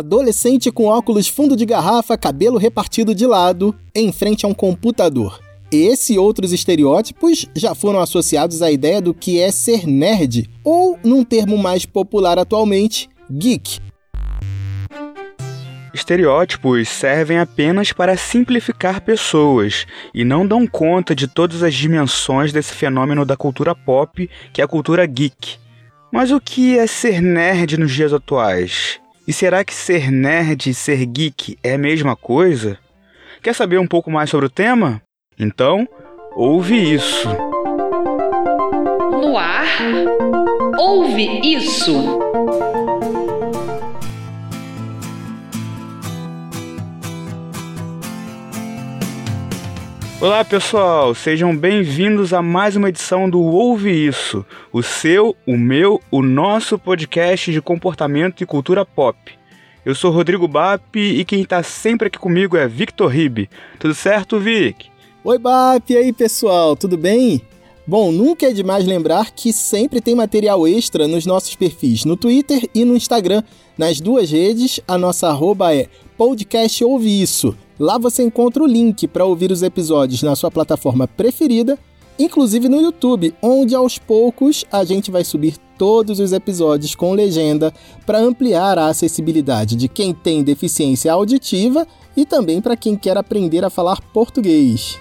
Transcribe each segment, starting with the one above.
Adolescente com óculos fundo de garrafa, cabelo repartido de lado, em frente a um computador. Esse e outros estereótipos já foram associados à ideia do que é ser nerd, ou, num termo mais popular atualmente, geek. Estereótipos servem apenas para simplificar pessoas e não dão conta de todas as dimensões desse fenômeno da cultura pop, que é a cultura geek. Mas o que é ser nerd nos dias atuais? E será que ser nerd e ser geek é a mesma coisa? Quer saber um pouco mais sobre o tema? Então, ouve isso. No ar, ouve isso. Olá pessoal, sejam bem-vindos a mais uma edição do Ouve Isso, o seu, o meu, o nosso podcast de comportamento e cultura pop. Eu sou Rodrigo Bap e quem está sempre aqui comigo é Victor Ribe. Tudo certo, Vic? Oi Bap, e aí pessoal, tudo bem? Bom, nunca é demais lembrar que sempre tem material extra nos nossos perfis no Twitter e no Instagram. Nas duas redes, a nossa arroba é podcast Ouve Isso. Lá você encontra o link para ouvir os episódios na sua plataforma preferida, inclusive no YouTube, onde aos poucos a gente vai subir todos os episódios com legenda para ampliar a acessibilidade de quem tem deficiência auditiva e também para quem quer aprender a falar português.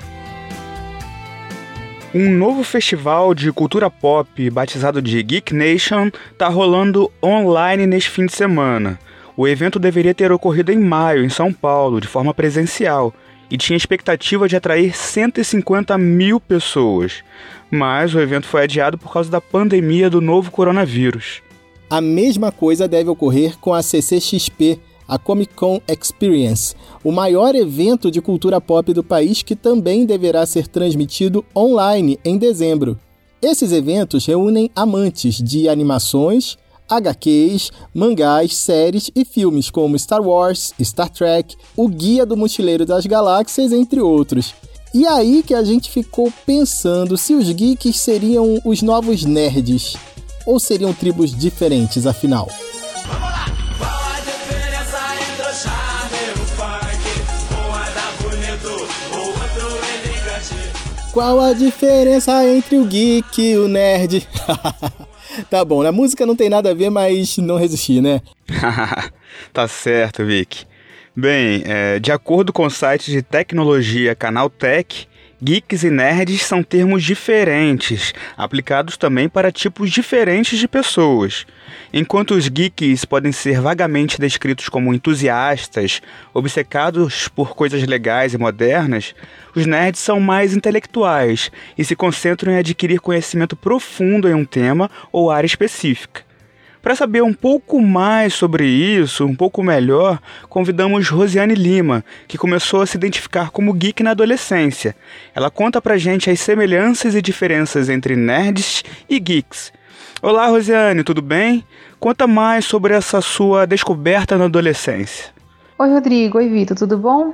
Um novo festival de cultura pop batizado de Geek Nation está rolando online neste fim de semana. O evento deveria ter ocorrido em maio, em São Paulo, de forma presencial, e tinha expectativa de atrair 150 mil pessoas. Mas o evento foi adiado por causa da pandemia do novo coronavírus. A mesma coisa deve ocorrer com a CCXP, a Comic Con Experience, o maior evento de cultura pop do país que também deverá ser transmitido online em dezembro. Esses eventos reúnem amantes de animações, HQs, mangás, séries e filmes como Star Wars, Star Trek, O Guia do Mochileiro das Galáxias, entre outros. E aí que a gente ficou pensando se os geeks seriam os novos nerds ou seriam tribos diferentes, afinal. Qual a diferença entre o geek e o nerd? tá bom, a música não tem nada a ver, mas não resisti, né? tá certo, Vic. Bem, é, de acordo com o site de tecnologia Canaltech, geeks e nerds são termos diferentes, aplicados também para tipos diferentes de pessoas. Enquanto os geeks podem ser vagamente descritos como entusiastas, obcecados por coisas legais e modernas, os nerds são mais intelectuais e se concentram em adquirir conhecimento profundo em um tema ou área específica. Para saber um pouco mais sobre isso, um pouco melhor, convidamos Rosiane Lima, que começou a se identificar como geek na adolescência. Ela conta pra gente as semelhanças e diferenças entre nerds e geeks. Olá, Rosiane, tudo bem? Conta mais sobre essa sua descoberta na adolescência. Oi, Rodrigo. Oi, Vitor, tudo bom?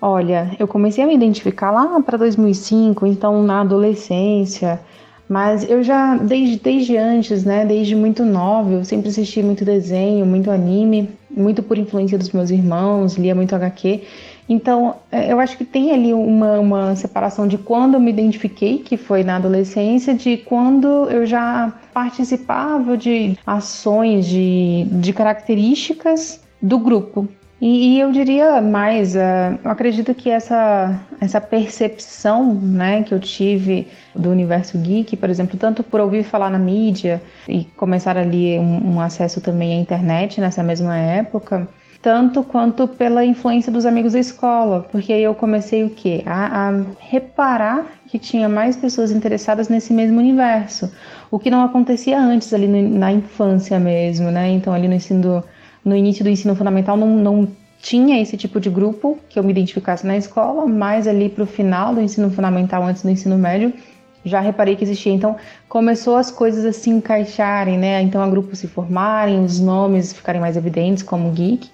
Olha, eu comecei a me identificar lá para 2005, então na adolescência, mas eu já, desde, desde antes, né, desde muito nova, eu sempre assisti muito desenho, muito anime, muito por influência dos meus irmãos, lia muito HQ. Então, é, eu acho que tem ali uma, uma separação de quando eu me identifiquei, que foi na adolescência, de quando eu já participava de ações, de, de características do grupo. E, e eu diria mais, uh, eu acredito que essa, essa percepção né, que eu tive do universo geek, por exemplo, tanto por ouvir falar na mídia e começar ali um, um acesso também à internet nessa mesma época, tanto quanto pela influência dos amigos da escola, porque aí eu comecei o quê? A, a, reparar que tinha mais pessoas interessadas nesse mesmo universo, o que não acontecia antes ali no, na infância mesmo, né? Então ali no ensino no início do ensino fundamental não, não tinha esse tipo de grupo que eu me identificasse na escola, mas ali para o final do ensino fundamental, antes do ensino médio, já reparei que existia. Então, começou as coisas a se encaixarem, né? Então, a grupos se formarem, os nomes ficarem mais evidentes como geek.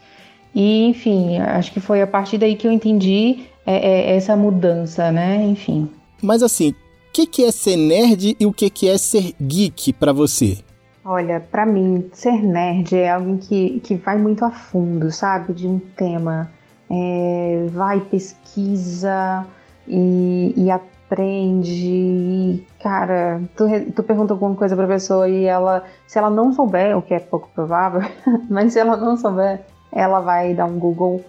E, enfim, acho que foi a partir daí que eu entendi é, é, essa mudança, né? Enfim. Mas assim, o que, que é ser nerd e o que, que é ser geek para você? Olha, para mim, ser nerd é alguém que, que vai muito a fundo, sabe? De um tema. É, vai, pesquisa e, e aprende. E, cara, tu, tu pergunta alguma coisa pra pessoa e ela, se ela não souber, o que é pouco provável, mas se ela não souber, ela vai dar um Google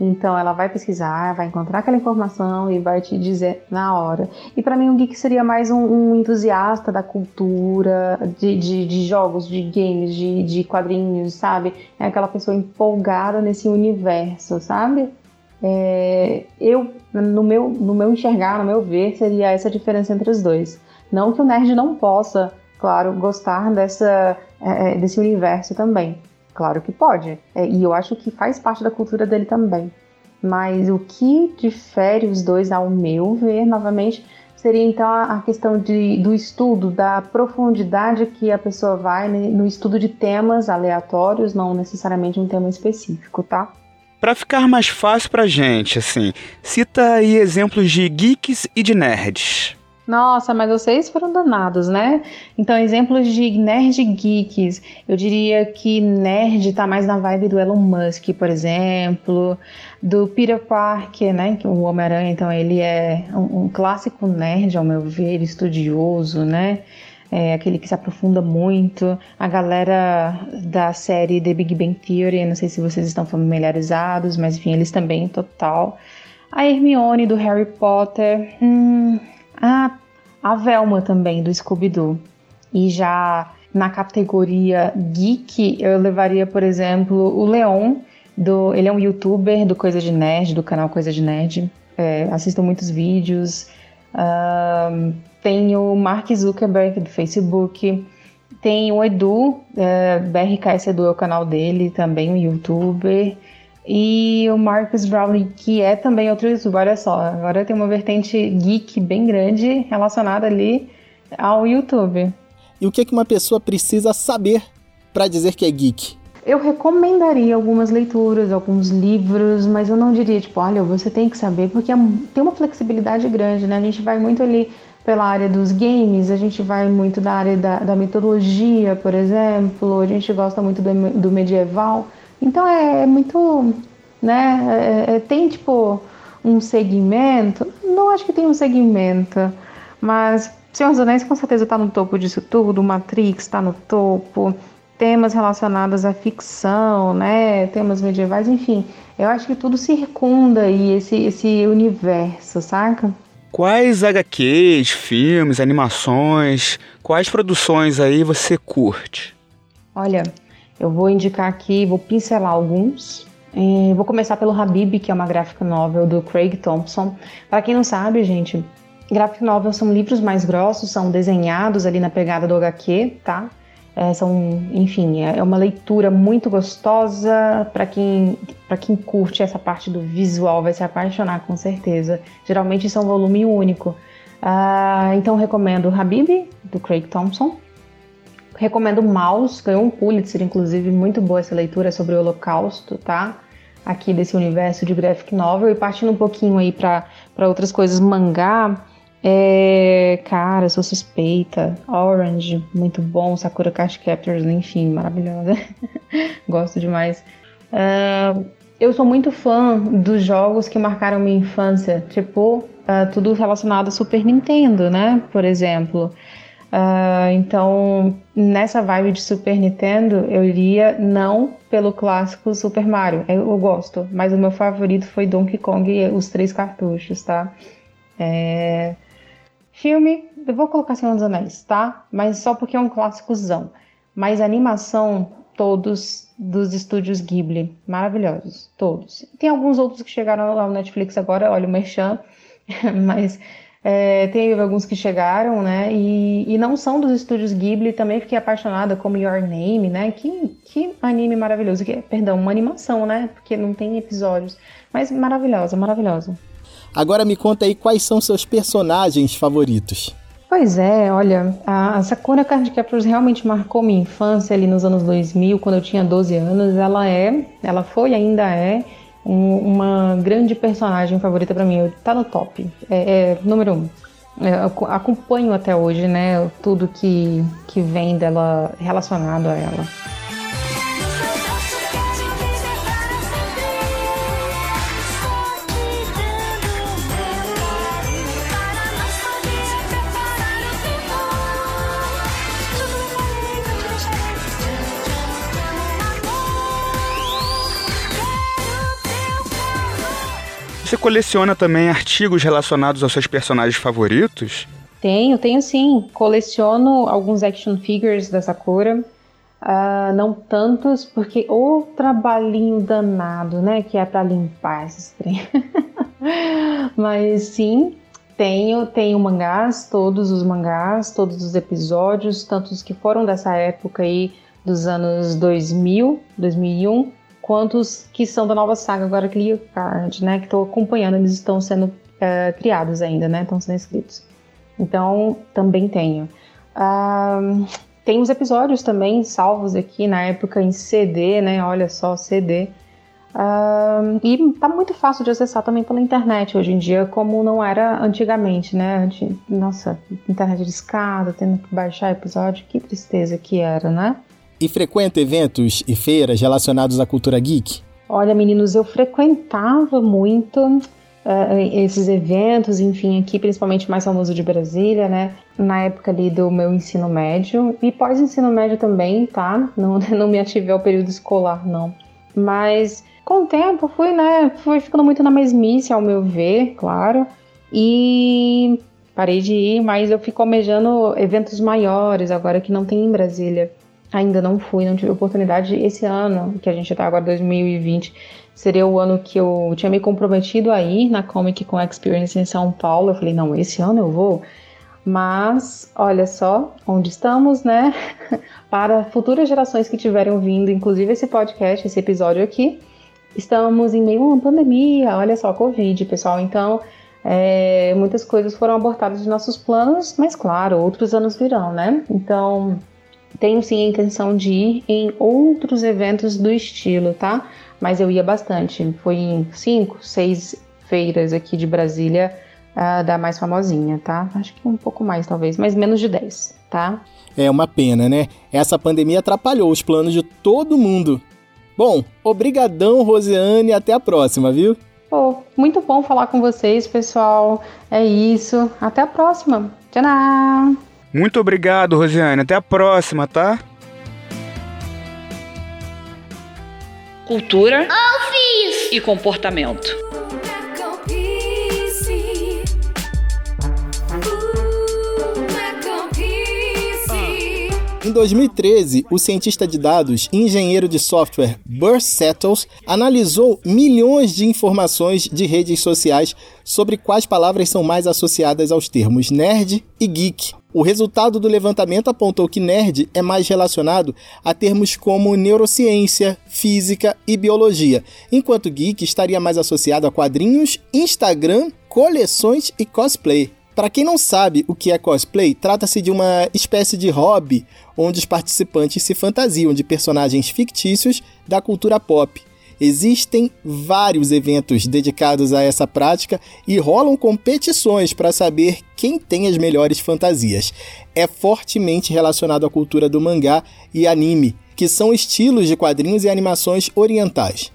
então ela vai pesquisar, vai encontrar aquela informação e vai te dizer na hora. E para mim o geek seria mais um, um entusiasta da cultura, de, de, de, jogos, de games, de, de quadrinhos, sabe? É aquela pessoa empolgada nesse universo, sabe? É, eu, no meu, no meu enxergar, no meu ver, seria essa diferença entre os dois. Não que o nerd não possa, claro, gostar dessa, é, é desse universo também. Claro que pode. É, e eu acho que faz parte da cultura dele também. Mas o que difere os dois, ao meu ver, novamente, seria então a questão de, do estudo, da profundidade que a pessoa vai no estudo de temas aleatórios, não necessariamente um tema específico, tá? Para ficar mais fácil pra gente, assim, cita aí exemplos de geeks e de nerds. Nossa, mas vocês foram danados, né? Então, exemplos de nerd geeks. Eu diria que nerd tá mais na vibe do Elon Musk, por exemplo, do Peter Parker, né? O Homem-Aranha, então, ele é um, um, clássico nerd, ao meu ver, estudioso, né? É aquele que se aprofunda muito. A galera da série The Big Bang Theory, não sei se vocês estão familiarizados, mas enfim, eles também, total. A Hermione do Harry Potter. Hum, ah, a Velma também, do Scooby-Doo. E já na categoria geek, eu levaria, por exemplo, o Leon, do, ele é um youtuber do Coisa de Nerd, do canal Coisa de Nerd. É, assisto muitos vídeos. Um, tem o Mark Zuckerberg do Facebook. Tem o Edu, é, BRKS Edu é o canal dele, também um youtuber. E o Marcus Brownlee, que é também outro youtuber, olha só, agora tem uma vertente geek bem grande relacionada ali ao YouTube. E o que, é que uma pessoa precisa saber para dizer que é geek? Eu recomendaria algumas leituras, alguns livros, mas eu não diria, tipo, olha, você tem que saber, porque é tem uma flexibilidade grande, né? A gente vai muito ali pela área dos games, a gente vai muito da área da, da mitologia, por exemplo, a gente gosta muito do, do medieval. Então é, é muito, né? É, é, tem tipo um segmento. Não acho que tem um segmento, mas Senhor dos Anéis com certeza está no topo disso tudo. Matrix está no topo. Temas relacionados à ficção, né? Temas medievais, enfim. Eu acho que tudo circunda aí esse, esse universo, saca? Quais HQs, filmes, animações, quais produções aí você curte? Olha, eu vou indicar aqui, vou pincelar alguns. É, vou começar pelo Habib, que é uma graphic novel do Craig Thompson. Para quem não sabe, gente, graphic novels são livros mais grossos, são desenhados ali na pegada do HQ, tá? É, são, enfim, é, é uma leitura muito gostosa para quem para quem curte essa parte do visual vai se apaixonar com certeza. Geralmente são volume único. Ah, então recomendo Habib do Craig Thompson. Recomendo Maus, ganhou um Pulitzer, inclusive, muito boa essa leitura sobre o Holocausto, tá? Aqui desse universo de graphic novel. E partindo um pouquinho aí para outras coisas, mangá, é, cara, sou suspeita. Orange, muito bom. Sakura Card Captors, enfim, maravilhosa. Gosto demais. Uh, eu sou muito fã dos jogos que marcaram minha infância, tipo, uh, tudo relacionado a Super Nintendo, né? Por exemplo. Uh, então, nessa vibe de Super Nintendo, eu iria não pelo clássico Super Mario. Eu, gosto, mas o meu favorito foi Donkey Kong e os três cartuchos, tá? É... Filme, eu vou colocar Senhor dos Anéis, tá? Mas só porque é um clássicozão. Mas animação, todos dos estúdios Ghibli, maravilhosos, todos. Tem alguns outros que chegaram ao Netflix agora, olha o Merchan, mas é, tem alguns que chegaram, né? E, e, não são dos estúdios Ghibli. Também fiquei apaixonada como Your Name, né? Que, que anime maravilhoso. Que, perdão, uma animação, né? Porque não tem episódios. Mas maravilhosa, maravilhosa. Agora me conta aí quais são seus personagens favoritos. Pois é, olha, a Sakura Card Captors realmente marcou minha infância ali nos anos 2000, quando eu tinha 12 anos. Ela é, ela foi e ainda é um, uma grande personagem favorita para mim. Tá no top. É, é número um. Eu acompanho até hoje, né, tudo que, que vem dela relacionado a ela. Você coleciona também artigos relacionados aos seus personagens favoritos? Tenho, tenho sim. Coleciono alguns action figures da Sakura. Uh, não tantos, porque o trabalhinho danado, né? Que é para limpar esses trem. Mas sim, tenho, tenho mangás, todos os mangás, todos os episódios, tantos que foram dessa época aí, dos anos 2000, 2001 quantos que são da nova saga agora Clear Card, né? Que estou acompanhando, eles estão sendo é, criados ainda, né? Estão sendo escritos. Então, também tenho. Uh, tem os episódios também salvos aqui na época em CD, né? Olha só, CD. Uh, e tá muito fácil de acessar também pela internet hoje em dia, como não era antigamente, né? Nossa, internet de escada, tendo que baixar episódio, que tristeza que era, né? E frequenta eventos e feiras relacionados à cultura geek? Olha, meninos, eu frequentava muito uh, esses eventos, enfim, aqui, principalmente mais famoso de Brasília, né? Na época ali do meu ensino médio e pós-ensino médio também, tá? Não, não me ativei ao período escolar, não. Mas com o tempo fui, né? Fui ficando muito na mesmice, ao meu ver, claro. E parei de ir, mas eu fico almejando eventos maiores agora que não tem em Brasília. Ainda não fui, não tive oportunidade. Esse ano, que a gente está agora, 2020, seria o ano que eu tinha me comprometido a ir na Comic Con Experience em São Paulo. Eu falei, não, esse ano eu vou. Mas, olha só onde estamos, né? Para futuras gerações que tiverem vindo, inclusive esse podcast, esse episódio aqui, estamos em meio a uma pandemia, olha só, Covid, pessoal. Então, é, muitas coisas foram abortadas de nossos planos, mas claro, outros anos virão, né? Então, tenho sim a intenção de ir em outros eventos do estilo, tá? Mas eu ia bastante. Fui em cinco, seis feiras aqui de Brasília uh, da mais famosinha, tá? Acho que um pouco mais, talvez, mas menos de 10, tá? É uma pena, né? Essa pandemia atrapalhou os planos de todo mundo. Bom, obrigadão, Rosiane, até a próxima, viu? Pô, muito bom falar com vocês, pessoal. É isso. Até a próxima. Tchau! Muito obrigado, Rosiane. Até a próxima, tá? Cultura e comportamento. Em 2013, o cientista de dados e engenheiro de software Burst Settles analisou milhões de informações de redes sociais sobre quais palavras são mais associadas aos termos nerd e geek. O resultado do levantamento apontou que nerd é mais relacionado a termos como neurociência, física e biologia, enquanto geek estaria mais associado a quadrinhos, Instagram, coleções e cosplay. Para quem não sabe o que é cosplay, trata-se de uma espécie de hobby onde os participantes se fantasiam de personagens fictícios da cultura pop. Existem vários eventos dedicados a essa prática e rolam competições para saber quem tem as melhores fantasias. É fortemente relacionado à cultura do mangá e anime, que são estilos de quadrinhos e animações orientais.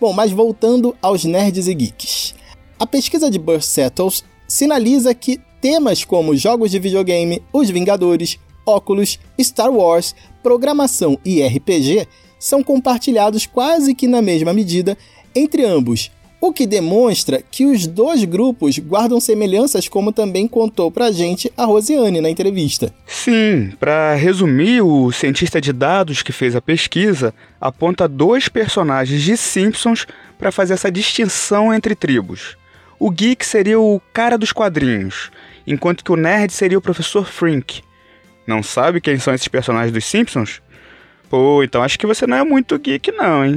Bom, mas voltando aos nerds e geeks. A pesquisa de Burst Settles sinaliza que temas como jogos de videogame, Os Vingadores, óculos, Star Wars, programação e RPG são compartilhados quase que na mesma medida entre ambos, o que demonstra que os dois grupos guardam semelhanças, como também contou pra gente a Rosiane na entrevista. Sim, para resumir, o cientista de dados que fez a pesquisa aponta dois personagens de Simpsons para fazer essa distinção entre tribos. O geek seria o cara dos quadrinhos, enquanto que o nerd seria o professor Frink. Não sabe quem são esses personagens dos Simpsons? Pô, então acho que você não é muito geek não, hein?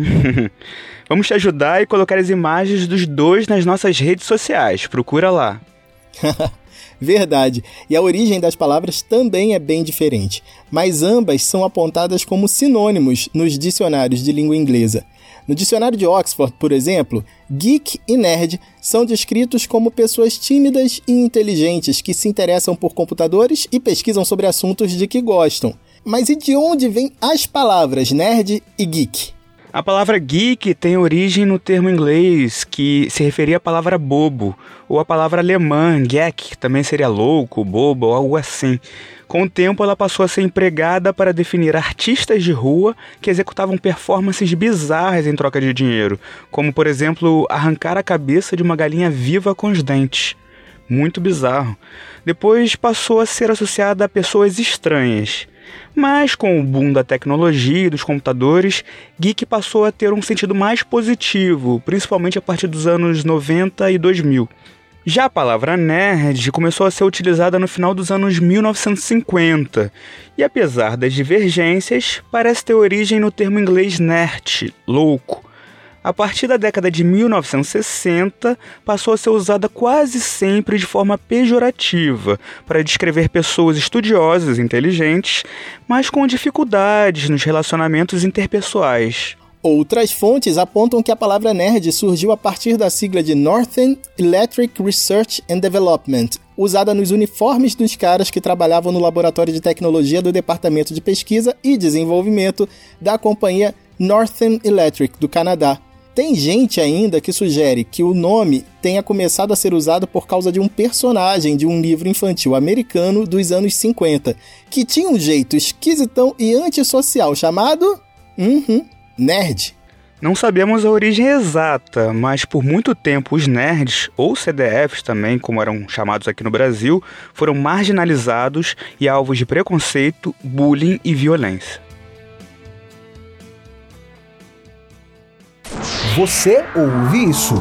Vamos te ajudar e colocar as imagens dos dois nas nossas redes sociais. Procura lá. Verdade. E a origem das palavras também é bem diferente, mas ambas são apontadas como sinônimos nos dicionários de língua inglesa. No dicionário de Oxford, por exemplo, geek e nerd são descritos como pessoas tímidas e inteligentes que se interessam por computadores e pesquisam sobre assuntos de que gostam. Mas e de onde vêm as palavras nerd e geek? A palavra geek tem origem no termo inglês que se referia à palavra bobo, ou a palavra alemã geek, que também seria louco, bobo ou algo assim. Com o tempo, ela passou a ser empregada para definir artistas de rua que executavam performances bizarras em troca de dinheiro, como, por exemplo, arrancar a cabeça de uma galinha viva com os dentes. Muito bizarro. Depois passou a ser associada a pessoas estranhas. Mas com o boom da tecnologia e dos computadores, geek passou a ter um sentido mais positivo, principalmente a partir dos anos 90 e 2000. Já a palavra nerd começou a ser utilizada no final dos anos 1950, e apesar das divergências, parece ter origem no termo inglês nerd, louco. A partir da década de 1960, passou a ser usada quase sempre de forma pejorativa para descrever pessoas estudiosas inteligentes, mas com dificuldades nos relacionamentos interpessoais. Outras fontes apontam que a palavra nerd surgiu a partir da sigla de Northern Electric Research and Development, usada nos uniformes dos caras que trabalhavam no laboratório de tecnologia do Departamento de Pesquisa e Desenvolvimento da companhia Northern Electric do Canadá. Tem gente ainda que sugere que o nome tenha começado a ser usado por causa de um personagem de um livro infantil americano dos anos 50, que tinha um jeito esquisitão e antissocial chamado. Uhum, nerd. Não sabemos a origem exata, mas por muito tempo os nerds, ou CDFs também, como eram chamados aqui no Brasil, foram marginalizados e alvos de preconceito, bullying e violência. Você ouve isso?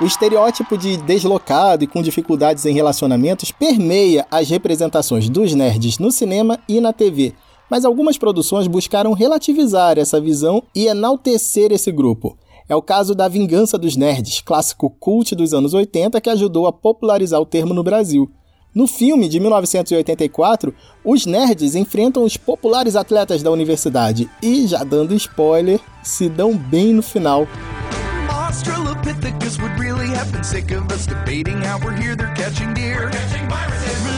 O estereótipo de deslocado e com dificuldades em relacionamentos permeia as representações dos nerds no cinema e na TV, mas algumas produções buscaram relativizar essa visão e enaltecer esse grupo. É o caso da Vingança dos Nerds, clássico cult dos anos 80 que ajudou a popularizar o termo no Brasil. No filme de 1984, os nerds enfrentam os populares atletas da universidade e, já dando spoiler, se dão bem no final. Australopithecus would really have been sick of us debating how we're here, they're catching deer. Religion or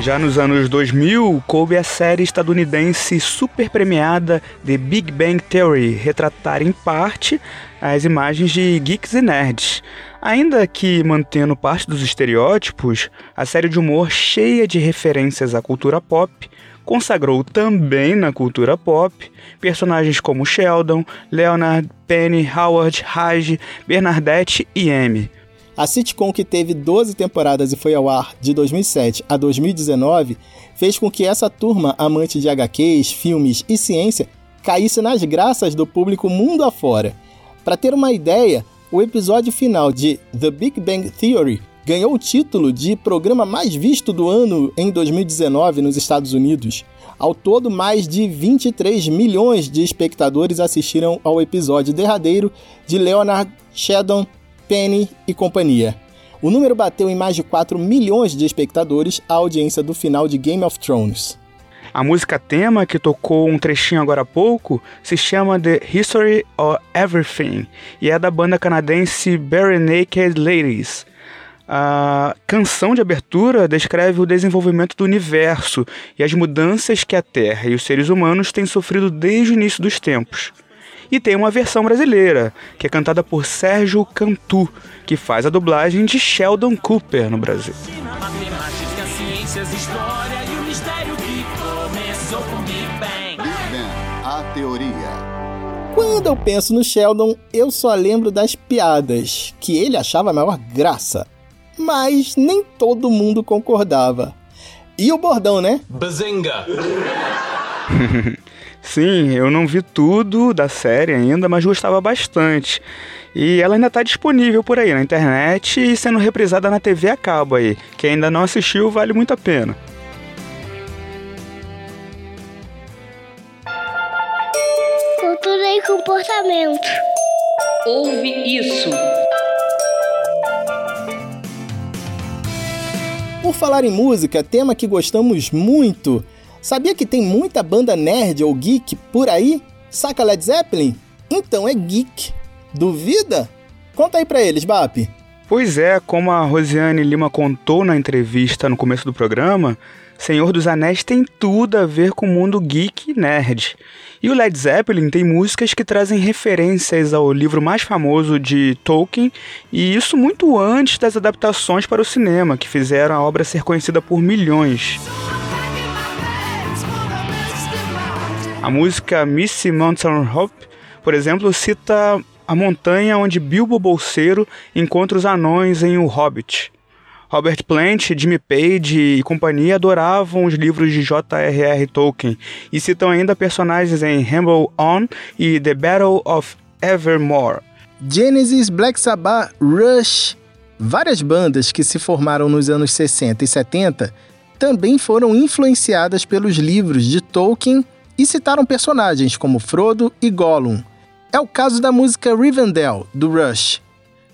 Já nos anos 2000, coube a série estadunidense super premiada The Big Bang Theory retratar em parte as imagens de geeks e nerds. Ainda que mantendo parte dos estereótipos, a série de humor cheia de referências à cultura pop consagrou também na cultura pop personagens como Sheldon, Leonard, Penny, Howard, Raj, Bernadette e Amy. A sitcom, que teve 12 temporadas e foi ao ar de 2007 a 2019, fez com que essa turma amante de HQs, filmes e ciência caísse nas graças do público mundo afora. Para ter uma ideia, o episódio final de The Big Bang Theory ganhou o título de programa mais visto do ano em 2019 nos Estados Unidos. Ao todo, mais de 23 milhões de espectadores assistiram ao episódio derradeiro de Leonard, Sheldon, Penny e companhia. O número bateu em mais de 4 milhões de espectadores a audiência do final de Game of Thrones. A música tema, que tocou um trechinho agora há pouco, se chama The History of Everything e é da banda canadense Bare Naked Ladies. A canção de abertura descreve o desenvolvimento do universo e as mudanças que a Terra e os seres humanos têm sofrido desde o início dos tempos. E tem uma versão brasileira, que é cantada por Sérgio Cantu, que faz a dublagem de Sheldon Cooper no Brasil. Quando eu penso no Sheldon, eu só lembro das piadas, que ele achava a maior graça mas nem todo mundo concordava. E o bordão, né? Bazinga! Sim, eu não vi tudo da série ainda, mas gostava bastante. E ela ainda está disponível por aí na internet e sendo reprisada na TV a cabo aí. Quem ainda não assistiu, vale muito a pena. Cultura e comportamento. Ouve isso. Por falar em música, tema que gostamos muito. Sabia que tem muita banda nerd ou geek por aí? Saca Led Zeppelin? Então é geek. Duvida? Conta aí pra eles, Bap. Pois é, como a Rosiane Lima contou na entrevista no começo do programa, Senhor dos Anéis tem tudo a ver com o mundo geek e nerd. E o Led Zeppelin tem músicas que trazem referências ao livro mais famoso de Tolkien, e isso muito antes das adaptações para o cinema, que fizeram a obra ser conhecida por milhões. A música Missy Mountain Hope, por exemplo, cita a montanha onde Bilbo Bolseiro encontra os anões em O Hobbit. Robert Plant, Jimmy Page e companhia adoravam os livros de J.R.R. Tolkien e citam ainda personagens em Ramble On e The Battle of Evermore. Genesis, Black Sabbath, Rush, várias bandas que se formaram nos anos 60 e 70 também foram influenciadas pelos livros de Tolkien e citaram personagens como Frodo e Gollum. É o caso da música Rivendell, do Rush.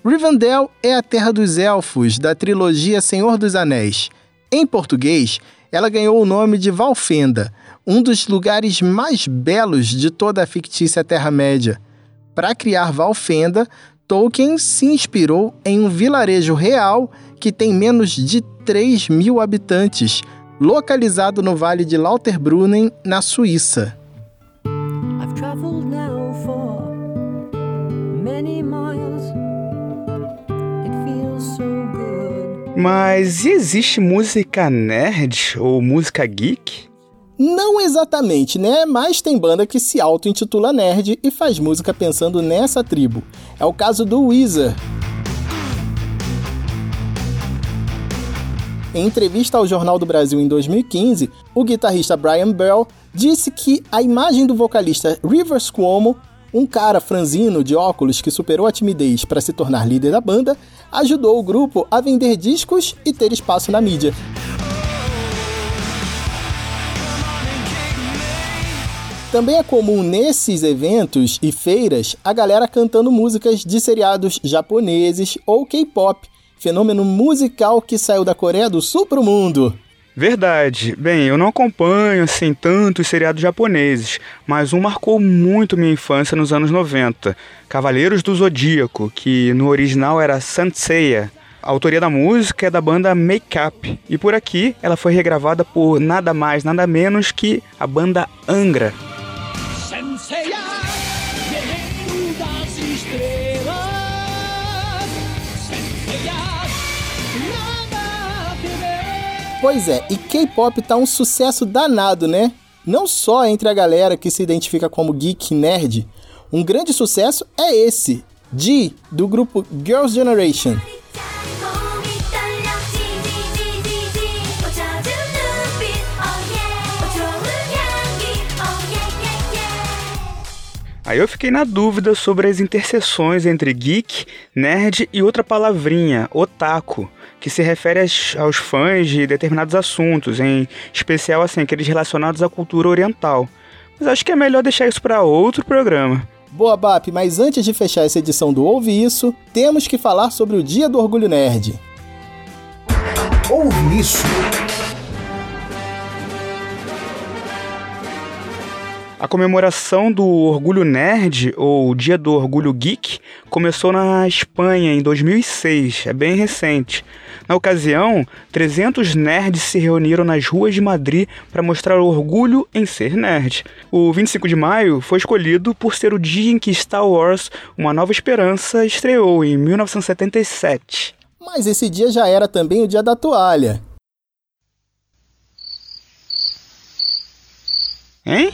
Rivendell é a terra dos elfos da trilogia Senhor dos Anéis. Em português, ela ganhou o nome de Valfenda, um dos lugares mais belos de toda a fictícia Terra-média. Para criar Valfenda, Tolkien se inspirou em um vilarejo real que tem menos de 3 mil habitantes, localizado no Vale de Lauterbrunnen, na Suíça. Mas existe música nerd ou música geek? Não exatamente, né? Mas tem banda que se auto-intitula nerd e faz música pensando nessa tribo. É o caso do Weezer. Em entrevista ao Jornal do Brasil em 2015, o guitarrista Brian Bell disse que a imagem do vocalista Rivers Cuomo um cara franzino de óculos que superou a timidez para se tornar líder da banda, ajudou o grupo a vender discos e ter espaço na mídia. Também é comum nesses eventos e feiras a galera cantando músicas de seriados japoneses ou K-pop, fenômeno musical que saiu da Coreia do Sul para o mundo. Verdade. Bem, eu não acompanho assim tanto os seriados japoneses, mas um marcou muito minha infância nos anos 90. Cavaleiros do Zodíaco, que no original era Sanseiya. A autoria da música é da banda Make Up, e por aqui ela foi regravada por nada mais, nada menos que a banda Angra. Pois é, e K-pop tá um sucesso danado, né? Não só entre a galera que se identifica como geek nerd, um grande sucesso é esse, G, do grupo Girls' Generation. Aí eu fiquei na dúvida sobre as interseções entre geek, nerd e outra palavrinha, otaku que se refere aos fãs de determinados assuntos, em especial assim aqueles relacionados à cultura oriental. Mas acho que é melhor deixar isso para outro programa. Boa, BAP, mas antes de fechar essa edição do Ouve Isso, temos que falar sobre o Dia do Orgulho Nerd. Ouve Isso! A comemoração do Orgulho Nerd, ou Dia do Orgulho Geek, começou na Espanha em 2006, é bem recente. Na ocasião, 300 nerds se reuniram nas ruas de Madrid para mostrar orgulho em ser nerd. O 25 de maio foi escolhido por ser o dia em que Star Wars Uma Nova Esperança estreou em 1977. Mas esse dia já era também o dia da toalha. Hein?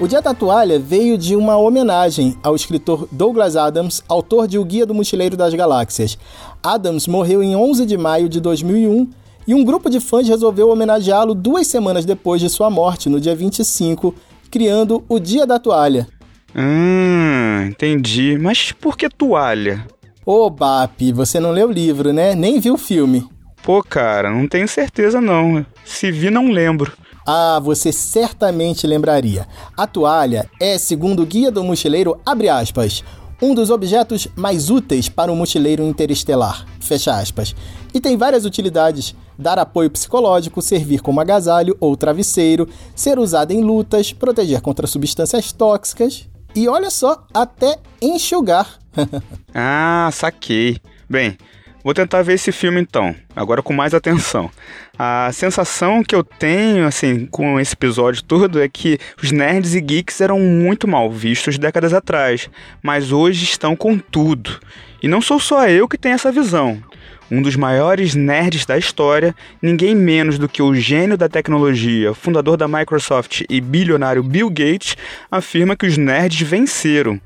O Dia da Toalha veio de uma homenagem ao escritor Douglas Adams, autor de O Guia do Mochileiro das Galáxias. Adams morreu em 11 de maio de 2001 e um grupo de fãs resolveu homenageá-lo duas semanas depois de sua morte, no dia 25, criando o Dia da Toalha. Hum, entendi. Mas por que toalha? Ô, Bap, você não leu o livro, né? Nem viu o filme. Pô, cara, não tenho certeza não. Se vi, não lembro. Ah, você certamente lembraria. A toalha é, segundo o Guia do Mochileiro, abre aspas, um dos objetos mais úteis para um mochileiro interestelar, fecha aspas. E tem várias utilidades: dar apoio psicológico, servir como agasalho ou travesseiro, ser usada em lutas, proteger contra substâncias tóxicas e olha só, até enxugar. ah, saquei. Bem, Vou tentar ver esse filme então, agora com mais atenção. A sensação que eu tenho, assim, com esse episódio todo é que os nerds e geeks eram muito mal vistos décadas atrás, mas hoje estão com tudo. E não sou só eu que tenho essa visão. Um dos maiores nerds da história, ninguém menos do que o gênio da tecnologia, fundador da Microsoft e bilionário Bill Gates, afirma que os nerds venceram,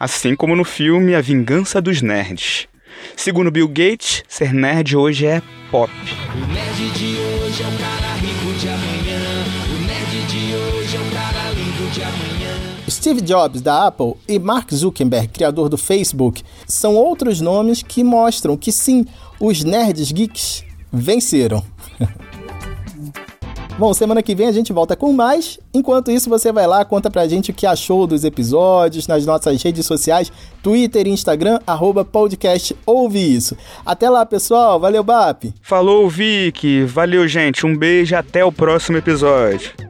assim como no filme A Vingança dos Nerds. Segundo Bill Gates, ser nerd hoje é pop. Hoje é o cara rico de amanhã. O nerd de hoje é o cara lindo de amanhã. Steve Jobs, da Apple, e Mark Zuckerberg, criador do Facebook, são outros nomes que mostram que sim, os nerds geeks venceram. Bom, semana que vem a gente volta com mais. Enquanto isso, você vai lá, conta pra gente o que achou dos episódios nas nossas redes sociais, Twitter e Instagram, arroba podcast Ouve Isso. Até lá, pessoal. Valeu, BAP. Falou, Vicky. Valeu, gente. Um beijo até o próximo episódio.